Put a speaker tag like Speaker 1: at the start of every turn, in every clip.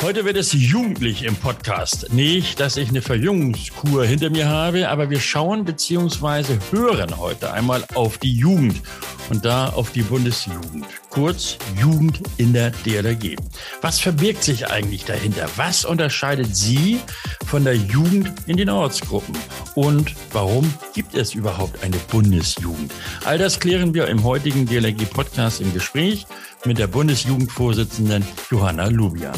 Speaker 1: Heute wird es jugendlich im Podcast. Nicht, dass ich eine Verjüngungskur hinter mir habe, aber wir schauen bzw. hören heute einmal auf die Jugend und da auf die Bundesjugend. Kurz Jugend in der DLRG. Was verbirgt sich eigentlich dahinter? Was unterscheidet sie von der Jugend in den Ortsgruppen? Und warum gibt es überhaupt eine Bundesjugend? All das klären wir im heutigen DLRG-Podcast im Gespräch mit der Bundesjugendvorsitzenden Johanna Lubian.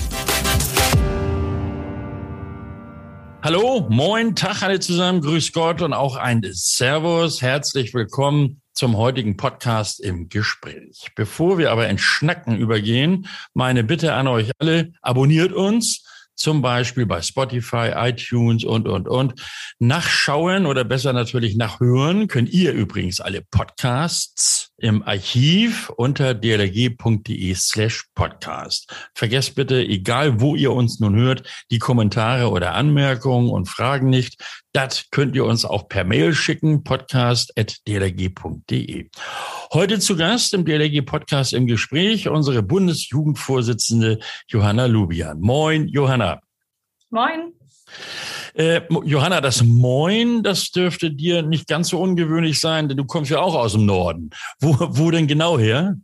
Speaker 1: Hallo, moin, Tag alle zusammen, grüß Gott und auch ein Servus. Herzlich willkommen zum heutigen Podcast im Gespräch. Bevor wir aber in Schnacken übergehen, meine Bitte an euch alle, abonniert uns zum Beispiel bei Spotify, iTunes und, und, und. Nachschauen oder besser natürlich nachhören könnt ihr übrigens alle Podcasts im Archiv unter dlg.de slash podcast. Vergesst bitte, egal wo ihr uns nun hört, die Kommentare oder Anmerkungen und Fragen nicht. Das könnt ihr uns auch per Mail schicken, podcast.dlg.de. Heute zu Gast im DLG Podcast im Gespräch unsere Bundesjugendvorsitzende Johanna Lubian. Moin, Johanna.
Speaker 2: Moin.
Speaker 1: Äh, Johanna, das Moin, das dürfte dir nicht ganz so ungewöhnlich sein, denn du kommst ja auch aus dem Norden. Wo, wo denn genau her?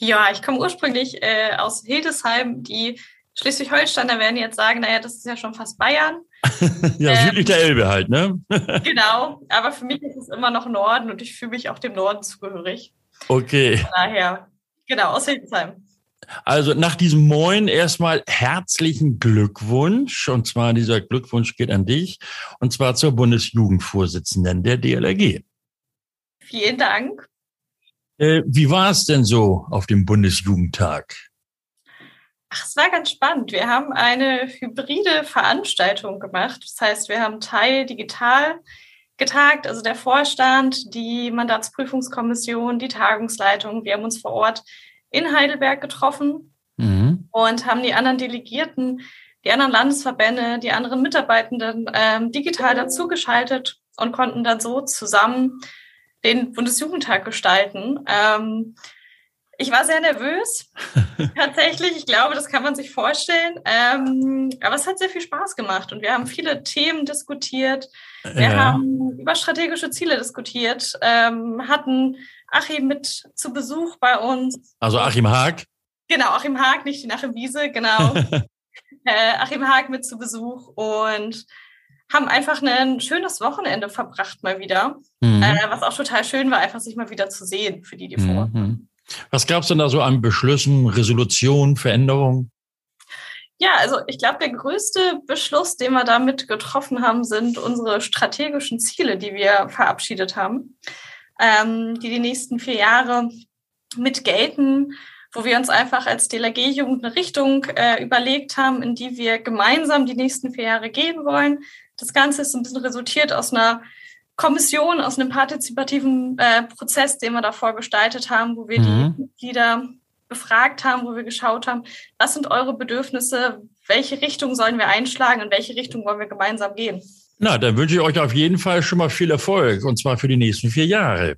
Speaker 2: Ja, ich komme ursprünglich äh, aus Hildesheim. Die Schleswig-Holsteiner werden jetzt sagen, naja, das ist ja schon fast Bayern.
Speaker 1: ja, ähm, südlich der Elbe halt, ne?
Speaker 2: genau, aber für mich ist es immer noch Norden und ich fühle mich auch dem Norden zugehörig.
Speaker 1: Okay.
Speaker 2: Von daher, genau, aus Hildesheim.
Speaker 1: Also nach diesem Moin erstmal herzlichen Glückwunsch. Und zwar dieser Glückwunsch geht an dich. Und zwar zur Bundesjugendvorsitzenden der DLRG.
Speaker 2: Vielen Dank.
Speaker 1: Äh, wie war es denn so auf dem Bundesjugendtag?
Speaker 2: Ach, es war ganz spannend. Wir haben eine hybride Veranstaltung gemacht. Das heißt, wir haben Teil digital getagt, also der Vorstand, die Mandatsprüfungskommission, die Tagungsleitung. Wir haben uns vor Ort in Heidelberg getroffen mhm. und haben die anderen Delegierten, die anderen Landesverbände, die anderen Mitarbeitenden ähm, digital dazugeschaltet und konnten dann so zusammen den Bundesjugendtag gestalten. Ähm, ich war sehr nervös, tatsächlich. Ich glaube, das kann man sich vorstellen. Ähm, aber es hat sehr viel Spaß gemacht und wir haben viele Themen diskutiert. Wir ja. haben über strategische Ziele diskutiert, ähm, hatten Achim mit zu Besuch bei uns.
Speaker 1: Also Achim Haag?
Speaker 2: Genau, Achim Haag, nicht die Achim Wiese, genau. äh, Achim Haag mit zu Besuch und haben einfach ein schönes Wochenende verbracht mal wieder. Mhm. Äh, was auch total schön war, einfach sich mal wieder zu sehen für die, die vor. Mhm.
Speaker 1: Was gab es denn da so an Beschlüssen, Resolutionen, Veränderungen?
Speaker 2: Ja, also ich glaube, der größte Beschluss, den wir damit getroffen haben, sind unsere strategischen Ziele, die wir verabschiedet haben, ähm, die die nächsten vier Jahre mit gelten, wo wir uns einfach als DLRG-Jugend eine Richtung äh, überlegt haben, in die wir gemeinsam die nächsten vier Jahre gehen wollen. Das Ganze ist ein bisschen resultiert aus einer Kommission, aus einem partizipativen äh, Prozess, den wir davor gestaltet haben, wo wir mhm. die Mitglieder befragt haben, wo wir geschaut haben, was sind eure Bedürfnisse, welche Richtung sollen wir einschlagen, in welche Richtung wollen wir gemeinsam gehen.
Speaker 1: Na, dann wünsche ich euch auf jeden Fall schon mal viel Erfolg, und zwar für die nächsten vier Jahre.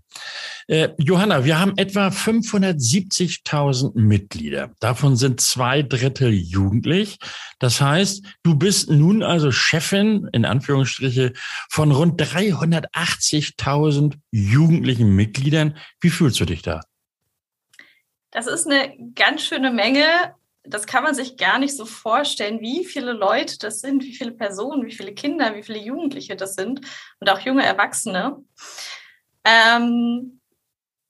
Speaker 1: Äh, Johanna, wir haben etwa 570.000 Mitglieder. Davon sind zwei Drittel jugendlich. Das heißt, du bist nun also Chefin, in Anführungsstriche, von rund 380.000 jugendlichen Mitgliedern. Wie fühlst du dich da?
Speaker 2: Das ist eine ganz schöne Menge das kann man sich gar nicht so vorstellen, wie viele Leute das sind, wie viele Personen, wie viele Kinder, wie viele Jugendliche das sind und auch junge Erwachsene. Ähm,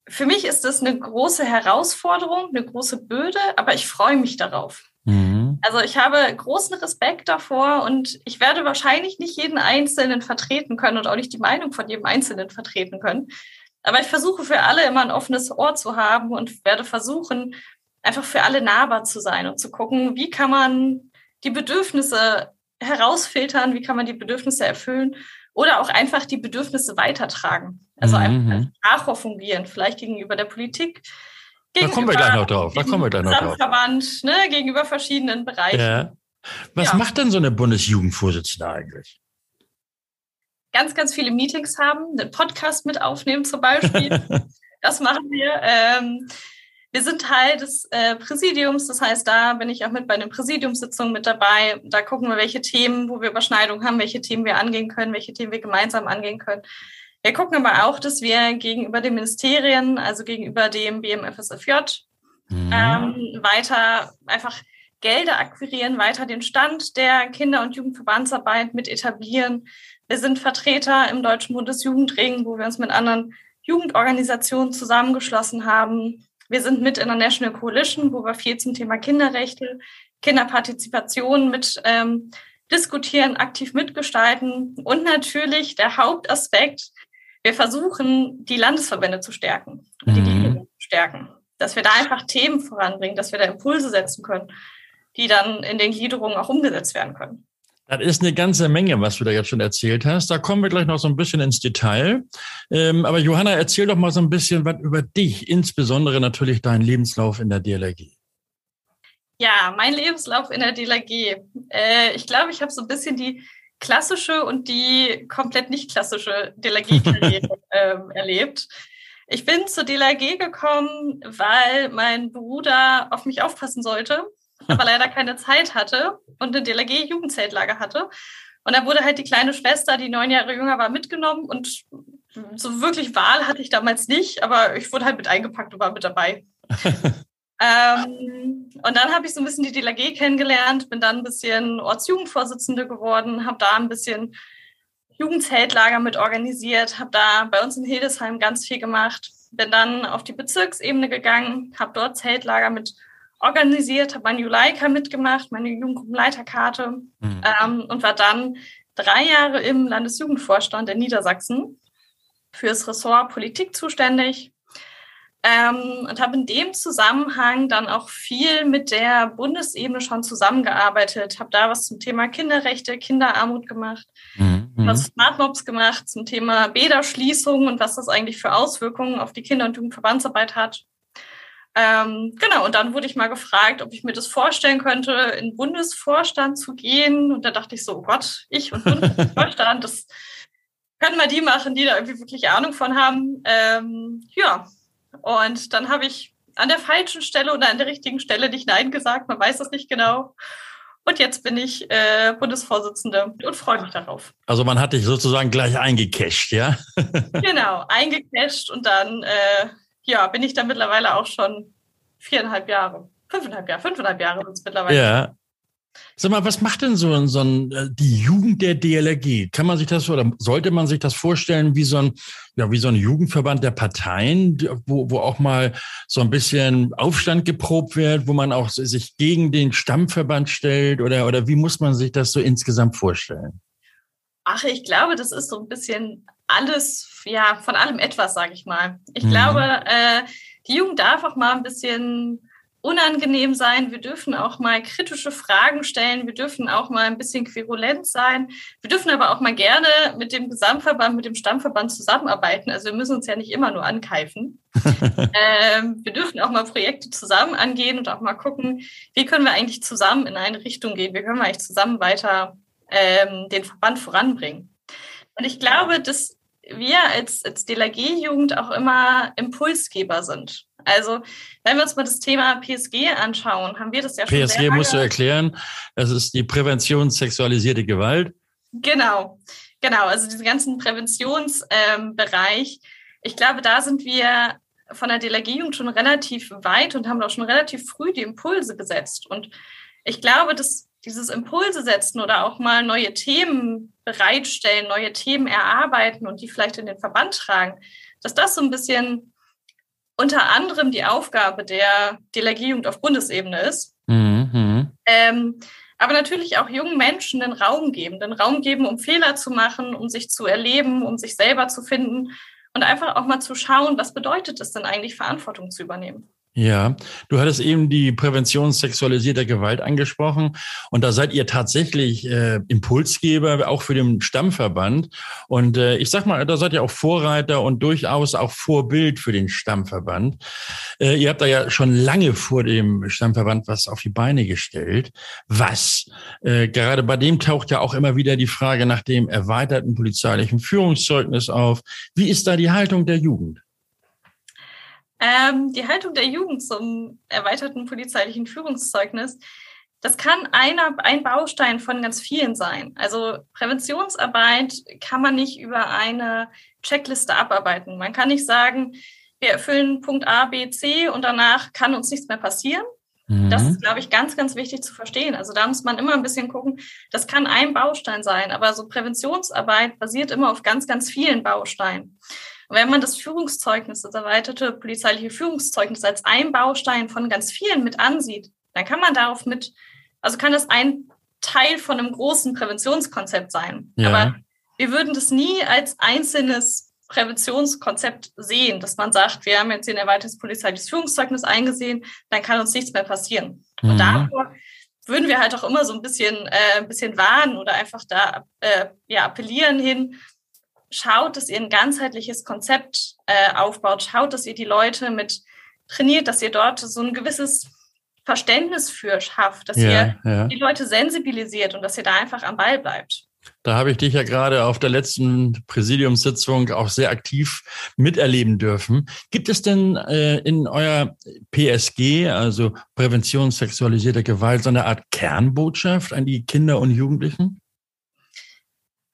Speaker 2: für mich ist das eine große Herausforderung, eine große Böde, aber ich freue mich darauf. Mhm. Also ich habe großen Respekt davor und ich werde wahrscheinlich nicht jeden Einzelnen vertreten können und auch nicht die Meinung von jedem Einzelnen vertreten können. Aber ich versuche für alle immer ein offenes Ohr zu haben und werde versuchen, einfach für alle nahbar zu sein und zu gucken, wie kann man die Bedürfnisse herausfiltern, wie kann man die Bedürfnisse erfüllen oder auch einfach die Bedürfnisse weitertragen. Also mhm. einfach als Sprachrohr fungieren, vielleicht gegenüber der Politik.
Speaker 1: Da kommen wir gleich noch drauf. Da kommen wir gleich noch drauf.
Speaker 2: Verband, ne, gegenüber verschiedenen Bereichen. Ja.
Speaker 1: Was ja. macht denn so eine Bundesjugendvorsitzende eigentlich?
Speaker 2: Ganz, ganz viele Meetings haben, einen Podcast mit aufnehmen zum Beispiel. das machen wir. Ähm, wir sind Teil des äh, Präsidiums, das heißt, da bin ich auch mit bei den Präsidiumssitzungen mit dabei. Da gucken wir, welche Themen, wo wir Überschneidungen haben, welche Themen wir angehen können, welche Themen wir gemeinsam angehen können. Wir gucken aber auch, dass wir gegenüber den Ministerien, also gegenüber dem BMFSFJ, mhm. ähm, weiter einfach Gelder akquirieren, weiter den Stand der Kinder- und Jugendverbandsarbeit mit etablieren. Wir sind Vertreter im Deutschen Bundesjugendring, wo wir uns mit anderen Jugendorganisationen zusammengeschlossen haben. Wir sind mit in der National Coalition, wo wir viel zum Thema Kinderrechte, Kinderpartizipation mit ähm, diskutieren, aktiv mitgestalten und natürlich der Hauptaspekt, wir versuchen, die Landesverbände zu stärken und die mhm. zu stärken, dass wir da einfach Themen voranbringen, dass wir da Impulse setzen können, die dann in den Gliederungen auch umgesetzt werden können.
Speaker 1: Das ist eine ganze Menge, was du da jetzt schon erzählt hast. Da kommen wir gleich noch so ein bisschen ins Detail. Ähm, aber Johanna, erzähl doch mal so ein bisschen was über dich, insbesondere natürlich deinen Lebenslauf in der DLRG.
Speaker 2: Ja, mein Lebenslauf in der DLRG. Äh, ich glaube, ich habe so ein bisschen die klassische und die komplett nicht klassische DLRG-Karriere ähm, erlebt. Ich bin zur DLRG gekommen, weil mein Bruder auf mich aufpassen sollte aber leider keine Zeit hatte und eine DLRG-Jugendzeltlager hatte. Und da wurde halt die kleine Schwester, die neun Jahre jünger war, mitgenommen und so wirklich Wahl hatte ich damals nicht, aber ich wurde halt mit eingepackt und war mit dabei. ähm, und dann habe ich so ein bisschen die DLRG kennengelernt, bin dann ein bisschen Ortsjugendvorsitzende geworden, habe da ein bisschen Jugendzeltlager mit organisiert, habe da bei uns in Hildesheim ganz viel gemacht, bin dann auf die Bezirksebene gegangen, habe dort Zeltlager mit organisiert, habe mein Juleika mitgemacht, meine Jugendgruppenleiterkarte mhm. ähm, und war dann drei Jahre im Landesjugendvorstand in Niedersachsen fürs Ressort Politik zuständig ähm, und habe in dem Zusammenhang dann auch viel mit der Bundesebene schon zusammengearbeitet, habe da was zum Thema Kinderrechte, Kinderarmut gemacht, mhm. was Smart Mobs gemacht zum Thema Bäderschließung und was das eigentlich für Auswirkungen auf die Kinder- und Jugendverbandsarbeit hat. Ähm, genau, und dann wurde ich mal gefragt, ob ich mir das vorstellen könnte, in den Bundesvorstand zu gehen. Und da dachte ich so, oh Gott, ich und Bundesvorstand, das können mal die machen, die da irgendwie wirklich Ahnung von haben. Ähm, ja, und dann habe ich an der falschen Stelle oder an der richtigen Stelle nicht Nein gesagt, man weiß das nicht genau. Und jetzt bin ich äh, Bundesvorsitzende und freue mich darauf.
Speaker 1: Also man hat dich sozusagen gleich eingecasht, ja?
Speaker 2: genau, eingecasht und dann äh, ja, bin ich da mittlerweile auch schon viereinhalb Jahre. Fünfeinhalb Jahre, fünfeinhalb Jahre sind es mittlerweile.
Speaker 1: Ja. Sag mal, was macht denn so, so ein, äh, die Jugend der DLRG? Kann man sich das oder sollte man sich das vorstellen wie so ein, ja, wie so ein Jugendverband der Parteien, wo, wo auch mal so ein bisschen Aufstand geprobt wird, wo man auch sich gegen den Stammverband stellt oder, oder wie muss man sich das so insgesamt vorstellen?
Speaker 2: Ach, ich glaube, das ist so ein bisschen alles, ja, von allem etwas, sage ich mal. Ich mhm. glaube, äh, die Jugend darf auch mal ein bisschen unangenehm sein. Wir dürfen auch mal kritische Fragen stellen. Wir dürfen auch mal ein bisschen querulent sein. Wir dürfen aber auch mal gerne mit dem Gesamtverband, mit dem Stammverband zusammenarbeiten. Also wir müssen uns ja nicht immer nur ankeifen. ähm, wir dürfen auch mal Projekte zusammen angehen und auch mal gucken, wie können wir eigentlich zusammen in eine Richtung gehen? Wie können wir eigentlich zusammen weiter ähm, den Verband voranbringen? Und ich glaube, dass wir als, als DLRG-Jugend auch immer Impulsgeber sind. Also, wenn wir uns mal das Thema PSG anschauen, haben wir das ja schon.
Speaker 1: PSG musst du erklären, das ist die Prävention sexualisierte Gewalt.
Speaker 2: Genau, genau, also diesen ganzen Präventionsbereich. Ähm, ich glaube, da sind wir von der DLRG-Jugend schon relativ weit und haben auch schon relativ früh die Impulse gesetzt. Und ich glaube, dass dieses Impulse setzen oder auch mal neue Themen bereitstellen, neue Themen erarbeiten und die vielleicht in den Verband tragen, dass das so ein bisschen unter anderem die Aufgabe der Delegierung auf Bundesebene ist. Mhm. Ähm, aber natürlich auch jungen Menschen den Raum geben, den Raum geben, um Fehler zu machen, um sich zu erleben, um sich selber zu finden und einfach auch mal zu schauen, was bedeutet es denn eigentlich, Verantwortung zu übernehmen.
Speaker 1: Ja, du hattest eben die Prävention sexualisierter Gewalt angesprochen und da seid ihr tatsächlich äh, Impulsgeber auch für den Stammverband und äh, ich sag mal, da seid ihr auch Vorreiter und durchaus auch Vorbild für den Stammverband. Äh, ihr habt da ja schon lange vor dem Stammverband was auf die Beine gestellt. Was? Äh, gerade bei dem taucht ja auch immer wieder die Frage nach dem erweiterten polizeilichen Führungszeugnis auf. Wie ist da die Haltung der Jugend?
Speaker 2: Ähm, die Haltung der Jugend zum erweiterten polizeilichen Führungszeugnis, das kann einer, ein Baustein von ganz vielen sein. Also Präventionsarbeit kann man nicht über eine Checkliste abarbeiten. Man kann nicht sagen, wir erfüllen Punkt A, B, C und danach kann uns nichts mehr passieren. Mhm. Das ist, glaube ich, ganz, ganz wichtig zu verstehen. Also da muss man immer ein bisschen gucken, das kann ein Baustein sein, aber so Präventionsarbeit basiert immer auf ganz, ganz vielen Bausteinen. Und wenn man das Führungszeugnis, das erweiterte polizeiliche Führungszeugnis als ein Baustein von ganz vielen mit ansieht, dann kann man darauf mit, also kann das ein Teil von einem großen Präventionskonzept sein. Ja. Aber wir würden das nie als einzelnes Präventionskonzept sehen, dass man sagt, wir haben jetzt ein erweitertes polizeiliches Führungszeugnis eingesehen, dann kann uns nichts mehr passieren. Mhm. Und davor würden wir halt auch immer so ein bisschen, äh, ein bisschen warnen oder einfach da äh, ja, appellieren hin, schaut, dass ihr ein ganzheitliches Konzept äh, aufbaut, schaut, dass ihr die Leute mit trainiert, dass ihr dort so ein gewisses Verständnis für schafft, dass ja, ihr ja. die Leute sensibilisiert und dass ihr da einfach am Ball bleibt.
Speaker 1: Da habe ich dich ja gerade auf der letzten Präsidiumssitzung auch sehr aktiv miterleben dürfen. Gibt es denn äh, in euer PSG, also Prävention sexualisierter Gewalt, so eine Art Kernbotschaft an die Kinder und Jugendlichen?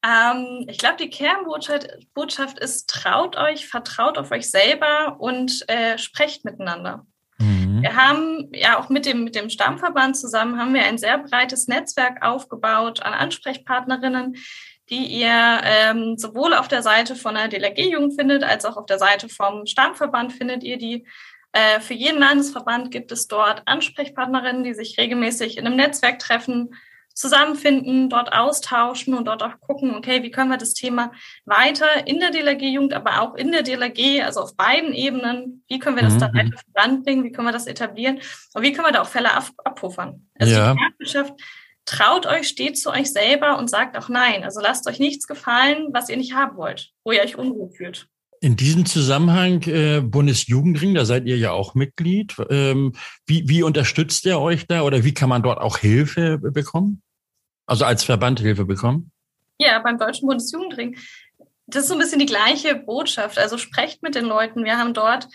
Speaker 2: Ähm, ich glaube, die Kernbotschaft ist, traut euch, vertraut auf euch selber und äh, sprecht miteinander. Mhm. Wir haben ja auch mit dem, mit dem Stammverband zusammen haben wir ein sehr breites Netzwerk aufgebaut an Ansprechpartnerinnen, die ihr ähm, sowohl auf der Seite von der DLRG-Jugend findet, als auch auf der Seite vom Stammverband findet ihr die. Äh, für jeden Landesverband gibt es dort Ansprechpartnerinnen, die sich regelmäßig in einem Netzwerk treffen, zusammenfinden, dort austauschen und dort auch gucken, okay, wie können wir das Thema weiter in der DLRG-Jugend, aber auch in der DLRG, also auf beiden Ebenen, wie können wir das mhm. da weiter voranbringen, wie können wir das etablieren und wie können wir da auch Fälle ab abpuffern. Also ja. die Marktwirtschaft traut euch, steht zu euch selber und sagt auch nein. Also lasst euch nichts gefallen, was ihr nicht haben wollt, wo ihr euch unruhig fühlt.
Speaker 1: In diesem Zusammenhang äh, Bundesjugendring, da seid ihr ja auch Mitglied. Ähm, wie, wie unterstützt ihr euch da oder wie kann man dort auch Hilfe bekommen? Also als Verband Hilfe bekommen?
Speaker 2: Ja, beim Deutschen Bundesjugendring. Das ist so ein bisschen die gleiche Botschaft. Also sprecht mit den Leuten. Wir haben dort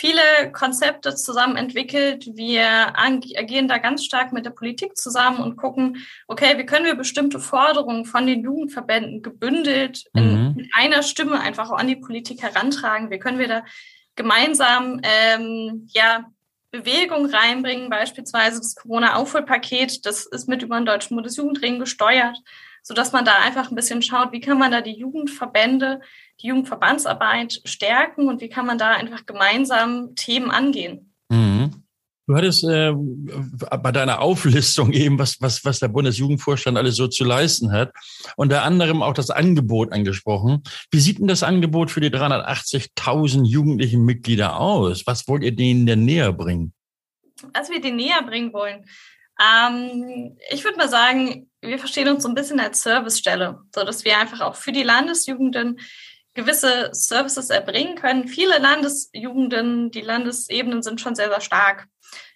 Speaker 2: viele Konzepte zusammen entwickelt. Wir agieren da ganz stark mit der Politik zusammen und gucken, okay, wie können wir bestimmte Forderungen von den Jugendverbänden gebündelt in, mhm. einer Stimme einfach auch an die Politik herantragen? Wie können wir da gemeinsam ähm, ja Bewegung reinbringen, beispielsweise das Corona-Aufholpaket, das ist mit über den Deutschen Bundesjugendring gesteuert, sodass man da einfach ein bisschen schaut, wie kann man da die Jugendverbände die Jugendverbandsarbeit stärken und wie kann man da einfach gemeinsam Themen angehen.
Speaker 1: Mhm. Du hattest äh, bei deiner Auflistung eben, was, was, was der Bundesjugendvorstand alles so zu leisten hat, unter anderem auch das Angebot angesprochen. Wie sieht denn das Angebot für die 380.000 jugendlichen Mitglieder aus? Was wollt ihr denen denn näher bringen?
Speaker 2: Was wir denen näher bringen wollen? Ähm, ich würde mal sagen, wir verstehen uns so ein bisschen als Servicestelle, so dass wir einfach auch für die Landesjugenden gewisse Services erbringen können. Viele Landesjugenden, die Landesebenen sind schon sehr, sehr stark,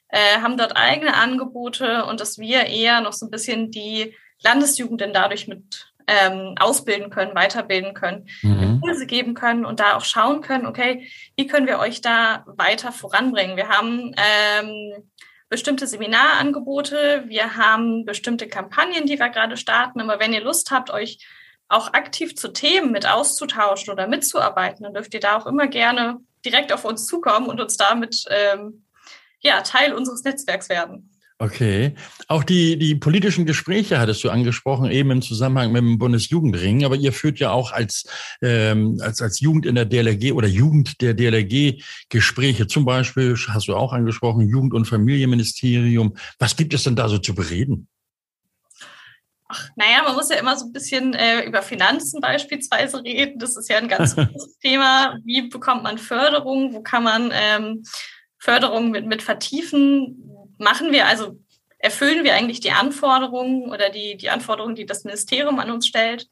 Speaker 2: äh, haben dort eigene Angebote und dass wir eher noch so ein bisschen die Landesjugenden dadurch mit ähm, ausbilden können, weiterbilden können, mhm. Impulse geben können und da auch schauen können, okay, wie können wir euch da weiter voranbringen? Wir haben ähm, bestimmte Seminarangebote, wir haben bestimmte Kampagnen, die wir gerade starten, aber wenn ihr Lust habt, euch auch aktiv zu Themen mit auszutauschen oder mitzuarbeiten, dann dürft ihr da auch immer gerne direkt auf uns zukommen und uns damit ähm, ja, Teil unseres Netzwerks werden.
Speaker 1: Okay. Auch die, die politischen Gespräche hattest du angesprochen, eben im Zusammenhang mit dem Bundesjugendring. Aber ihr führt ja auch als, ähm, als, als Jugend in der DLRG oder Jugend der DLRG Gespräche. Zum Beispiel hast du auch angesprochen, Jugend- und Familienministerium. Was gibt es denn da so zu bereden?
Speaker 2: Ach, naja, man muss ja immer so ein bisschen äh, über Finanzen beispielsweise reden. Das ist ja ein ganz großes Thema. Wie bekommt man Förderung? Wo kann man ähm, Förderung mit, mit vertiefen? Machen wir also, erfüllen wir eigentlich die Anforderungen oder die, die Anforderungen, die das Ministerium an uns stellt?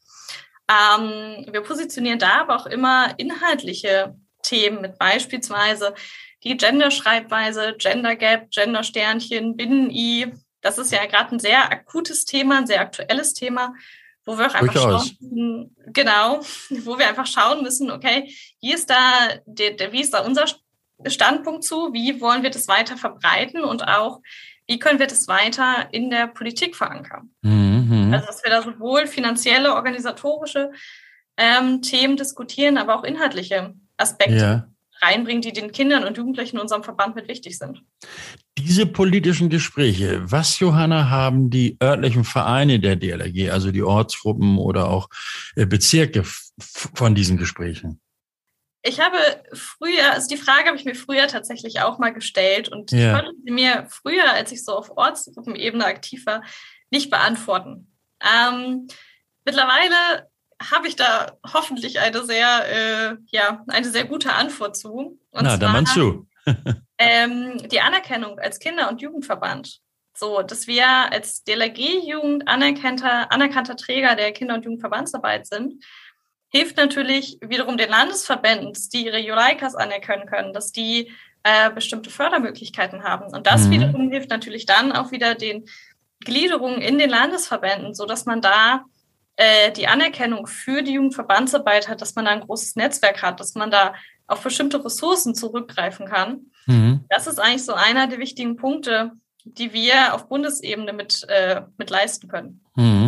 Speaker 2: Ähm, wir positionieren da aber auch immer inhaltliche Themen mit beispielsweise die Gender-Schreibweise, Gender Gap, Gender-Sternchen, Binnen-I, das ist ja gerade ein sehr akutes Thema, ein sehr aktuelles Thema, wo wir auch einfach Durchaus. schauen, genau, wo wir einfach schauen müssen, okay, wie ist da, der, der, wie ist da unser Standpunkt zu, wie wollen wir das weiter verbreiten und auch, wie können wir das weiter in der Politik verankern. Mhm. Also dass wir da sowohl finanzielle, organisatorische ähm, Themen diskutieren, aber auch inhaltliche Aspekte ja. reinbringen, die den Kindern und Jugendlichen in unserem Verband mit wichtig sind.
Speaker 1: Diese politischen Gespräche, was, Johanna, haben die örtlichen Vereine der DLRG, also die Ortsgruppen oder auch äh, Bezirke von diesen Gesprächen?
Speaker 2: Ich habe früher, also die Frage habe ich mir früher tatsächlich auch mal gestellt und ja. ich konnte sie mir früher, als ich so auf Ortsgruppenebene aktiv war, nicht beantworten. Ähm, mittlerweile habe ich da hoffentlich eine sehr, äh, ja, eine sehr gute Antwort zu.
Speaker 1: Und Na, da meinst du.
Speaker 2: ähm, die Anerkennung als Kinder- und Jugendverband. So, dass wir als DLRG-Jugend anerkannter, anerkannter Träger der Kinder- und Jugendverbandsarbeit sind, hilft natürlich wiederum den Landesverbänden, dass die ihre Juleikas anerkennen können, dass die äh, bestimmte Fördermöglichkeiten haben. Und das mhm. wiederum hilft natürlich dann auch wieder den Gliederungen in den Landesverbänden, so dass man da äh, die Anerkennung für die Jugendverbandsarbeit hat, dass man da ein großes Netzwerk hat, dass man da auf bestimmte Ressourcen zurückgreifen kann. Mhm. Das ist eigentlich so einer der wichtigen Punkte, die wir auf Bundesebene mit, äh, mit leisten können.
Speaker 1: Mhm.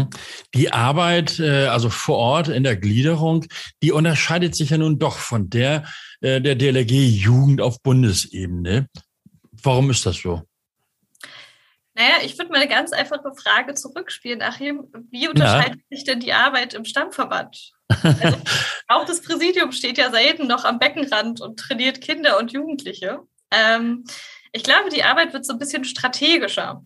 Speaker 1: Die Arbeit, äh, also vor Ort in der Gliederung, die unterscheidet sich ja nun doch von der äh, der DLRG Jugend auf Bundesebene. Warum ist das so?
Speaker 2: Naja, ich würde mal eine ganz einfache Frage zurückspielen, Achim. Wie unterscheidet ja. sich denn die Arbeit im Stammverband? Also, auch das Präsidium steht ja selten noch am Beckenrand und trainiert Kinder und Jugendliche. Ähm, ich glaube, die Arbeit wird so ein bisschen strategischer,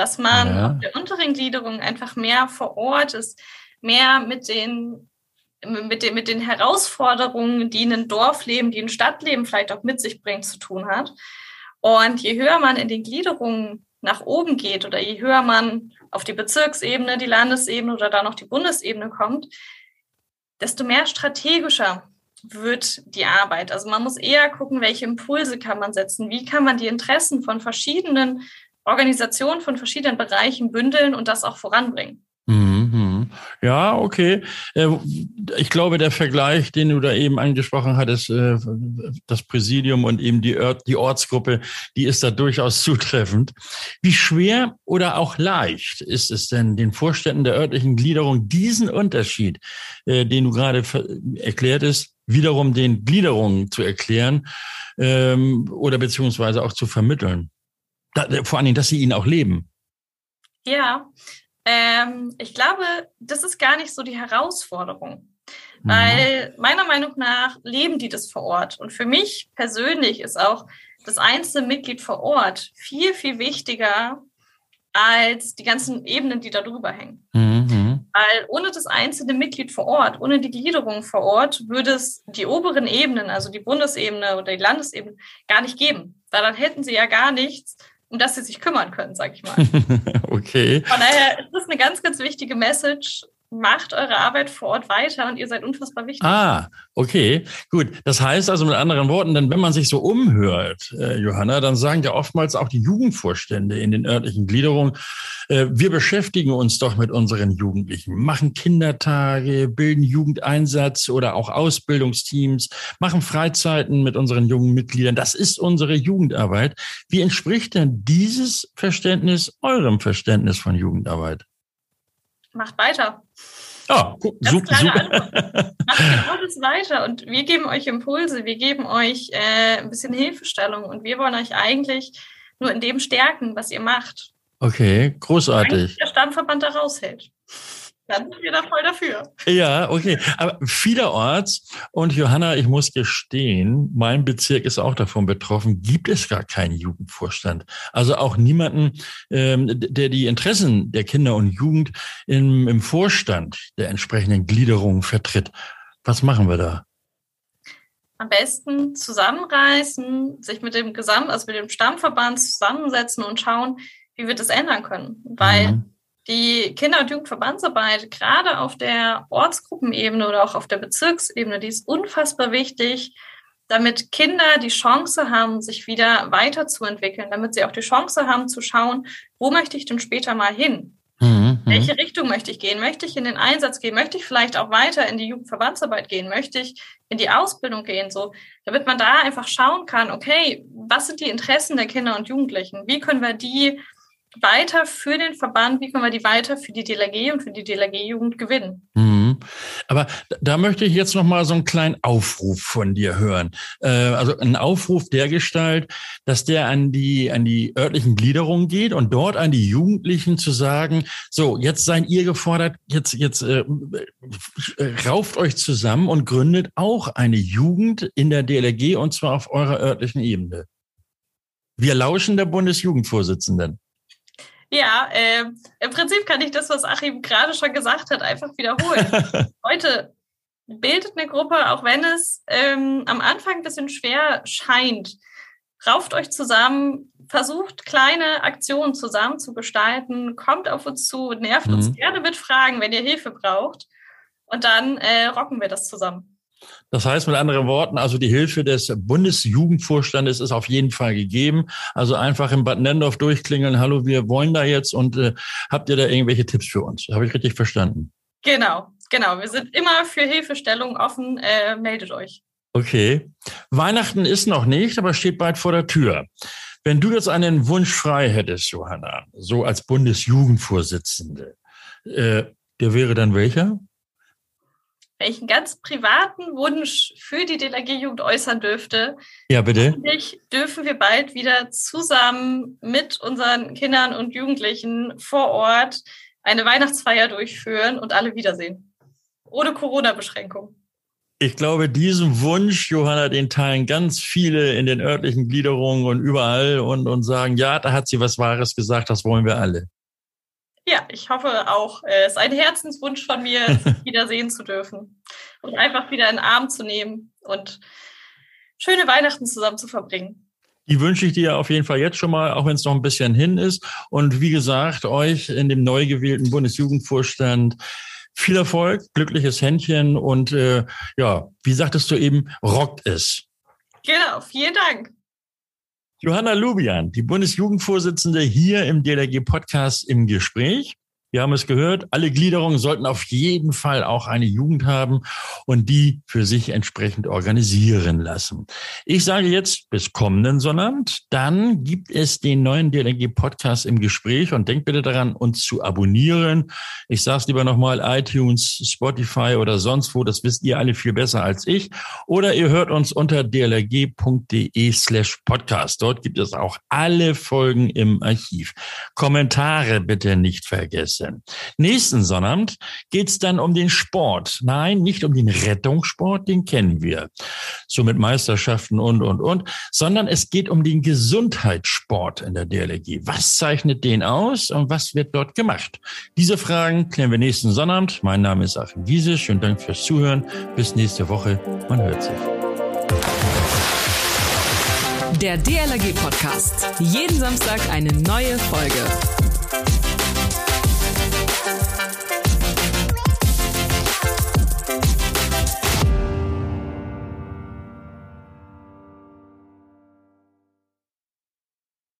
Speaker 2: dass man ja. auf der unteren Gliederung einfach mehr vor Ort ist, mehr mit den mit den, mit den Herausforderungen, die ein Dorfleben, die ein Stadtleben vielleicht auch mit sich bringt, zu tun hat. Und je höher man in den Gliederungen nach oben geht oder je höher man auf die Bezirksebene, die Landesebene oder dann noch die Bundesebene kommt, desto mehr strategischer wird die Arbeit. Also man muss eher gucken, welche Impulse kann man setzen, wie kann man die Interessen von verschiedenen Organisationen, von verschiedenen Bereichen bündeln und das auch voranbringen.
Speaker 1: Mhm. Ja, okay. Äh, ich glaube, der Vergleich, den du da eben angesprochen hattest, äh, das Präsidium und eben die, Ort, die Ortsgruppe, die ist da durchaus zutreffend. Wie schwer oder auch leicht ist es denn, den Vorständen der örtlichen Gliederung diesen Unterschied, äh, den du gerade erklärt hast, wiederum den Gliederungen zu erklären ähm, oder beziehungsweise auch zu vermitteln? Vor allen Dingen, dass sie ihn auch leben.
Speaker 2: Ja, ähm, ich glaube, das ist gar nicht so die Herausforderung. Mhm. Weil meiner Meinung nach leben die das vor Ort. Und für mich persönlich ist auch das einzelne Mitglied vor Ort viel, viel wichtiger als die ganzen Ebenen, die da drüber hängen. Mhm. Weil ohne das einzelne Mitglied vor Ort, ohne die Gliederung vor Ort, würde es die oberen Ebenen, also die Bundesebene oder die Landesebene, gar nicht geben. Weil dann hätten sie ja gar nichts, um das sie sich kümmern können, sag ich mal.
Speaker 1: okay.
Speaker 2: Von daher ist das eine ganz, ganz wichtige Message. Macht eure Arbeit vor Ort weiter und ihr seid unfassbar wichtig.
Speaker 1: Ah, okay, gut. Das heißt also mit anderen Worten, denn wenn man sich so umhört, äh, Johanna, dann sagen ja oftmals auch die Jugendvorstände in den örtlichen Gliederungen, äh, wir beschäftigen uns doch mit unseren Jugendlichen, machen Kindertage, bilden Jugendeinsatz oder auch Ausbildungsteams, machen Freizeiten mit unseren jungen Mitgliedern. Das ist unsere Jugendarbeit. Wie entspricht denn dieses Verständnis eurem Verständnis von Jugendarbeit?
Speaker 2: Macht weiter.
Speaker 1: Oh, super, super.
Speaker 2: Macht genau das weiter und wir geben euch Impulse, wir geben euch äh, ein bisschen Hilfestellung und wir wollen euch eigentlich nur in dem stärken, was ihr macht.
Speaker 1: Okay, großartig.
Speaker 2: Der Stammverband da raushält. Dann sind wir da voll dafür.
Speaker 1: Ja, okay. Aber vielerorts, und Johanna, ich muss gestehen, mein Bezirk ist auch davon betroffen, gibt es gar keinen Jugendvorstand. Also auch niemanden, ähm, der die Interessen der Kinder und Jugend im, im Vorstand der entsprechenden Gliederung vertritt. Was machen wir da?
Speaker 2: am besten zusammenreißen, sich mit dem Gesamt, also mit dem Stammverband zusammensetzen und schauen, wie wir das ändern können. Weil mhm. Die Kinder- und Jugendverbandsarbeit, gerade auf der Ortsgruppenebene oder auch auf der Bezirksebene, die ist unfassbar wichtig, damit Kinder die Chance haben, sich wieder weiterzuentwickeln, damit sie auch die Chance haben zu schauen, wo möchte ich denn später mal hin? Mhm. Welche Richtung möchte ich gehen? Möchte ich in den Einsatz gehen? Möchte ich vielleicht auch weiter in die Jugendverbandsarbeit gehen? Möchte ich in die Ausbildung gehen? So, damit man da einfach schauen kann, okay, was sind die Interessen der Kinder und Jugendlichen? Wie können wir die weiter für den Verband, wie können wir die weiter für die DLRG und für die DLRG-Jugend gewinnen?
Speaker 1: Mhm. Aber da möchte ich jetzt noch mal so einen kleinen Aufruf von dir hören. Äh, also ein Aufruf der Gestalt, dass der an die, an die örtlichen Gliederungen geht und dort an die Jugendlichen zu sagen, so, jetzt seid ihr gefordert, jetzt, jetzt äh, rauft euch zusammen und gründet auch eine Jugend in der DLRG und zwar auf eurer örtlichen Ebene. Wir lauschen der Bundesjugendvorsitzenden.
Speaker 2: Ja, äh, im Prinzip kann ich das, was Achim gerade schon gesagt hat, einfach wiederholen. Heute bildet eine Gruppe, auch wenn es ähm, am Anfang ein bisschen schwer scheint. Rauft euch zusammen, versucht kleine Aktionen zusammen zu gestalten, kommt auf uns zu, nervt mhm. uns gerne mit Fragen, wenn ihr Hilfe braucht. Und dann äh, rocken wir das zusammen.
Speaker 1: Das heißt mit anderen Worten, also die Hilfe des Bundesjugendvorstandes ist auf jeden Fall gegeben. Also einfach im Bad Nendorf durchklingeln, hallo, wir wollen da jetzt und äh, habt ihr da irgendwelche Tipps für uns? Habe ich richtig verstanden?
Speaker 2: Genau, genau. Wir sind immer für Hilfestellung offen. Äh, meldet euch.
Speaker 1: Okay. Weihnachten ist noch nicht, aber steht bald vor der Tür. Wenn du jetzt einen Wunsch frei hättest, Johanna, so als Bundesjugendvorsitzende, äh, der wäre dann welcher?
Speaker 2: Einen ganz privaten Wunsch für die DLRG-Jugend äußern dürfte.
Speaker 1: Ja, bitte.
Speaker 2: dürfen wir bald wieder zusammen mit unseren Kindern und Jugendlichen vor Ort eine Weihnachtsfeier durchführen und alle wiedersehen. Ohne Corona-Beschränkung.
Speaker 1: Ich glaube, diesen Wunsch, Johanna, den teilen ganz viele in den örtlichen Gliederungen und überall und, und sagen, ja, da hat sie was Wahres gesagt, das wollen wir alle.
Speaker 2: Ja, ich hoffe auch. Es ist ein Herzenswunsch von mir, wiedersehen zu dürfen und einfach wieder in den Arm zu nehmen und schöne Weihnachten zusammen zu verbringen.
Speaker 1: Die wünsche ich dir auf jeden Fall jetzt schon mal, auch wenn es noch ein bisschen hin ist. Und wie gesagt, euch in dem neu gewählten Bundesjugendvorstand viel Erfolg, glückliches Händchen und äh, ja, wie sagtest du eben, rockt es.
Speaker 2: Genau, vielen Dank.
Speaker 1: Johanna Lubian, die Bundesjugendvorsitzende hier im DLRG Podcast im Gespräch. Wir haben es gehört, alle Gliederungen sollten auf jeden Fall auch eine Jugend haben und die für sich entsprechend organisieren lassen. Ich sage jetzt bis kommenden Sonnabend, dann gibt es den neuen DLRG-Podcast im Gespräch und denkt bitte daran, uns zu abonnieren. Ich sage es lieber nochmal, iTunes, Spotify oder sonst wo, das wisst ihr alle viel besser als ich. Oder ihr hört uns unter dlrg.de slash podcast. Dort gibt es auch alle Folgen im Archiv. Kommentare bitte nicht vergessen. 15. Nächsten Sonnabend geht es dann um den Sport. Nein, nicht um den Rettungssport, den kennen wir. So mit Meisterschaften und, und, und, sondern es geht um den Gesundheitssport in der DLRG. Was zeichnet den aus und was wird dort gemacht? Diese Fragen klären wir nächsten Sonnabend. Mein Name ist Achim Wiesisch und Dank fürs Zuhören. Bis nächste Woche. Man hört sich.
Speaker 3: Der DLRG Podcast. Jeden Samstag eine neue Folge.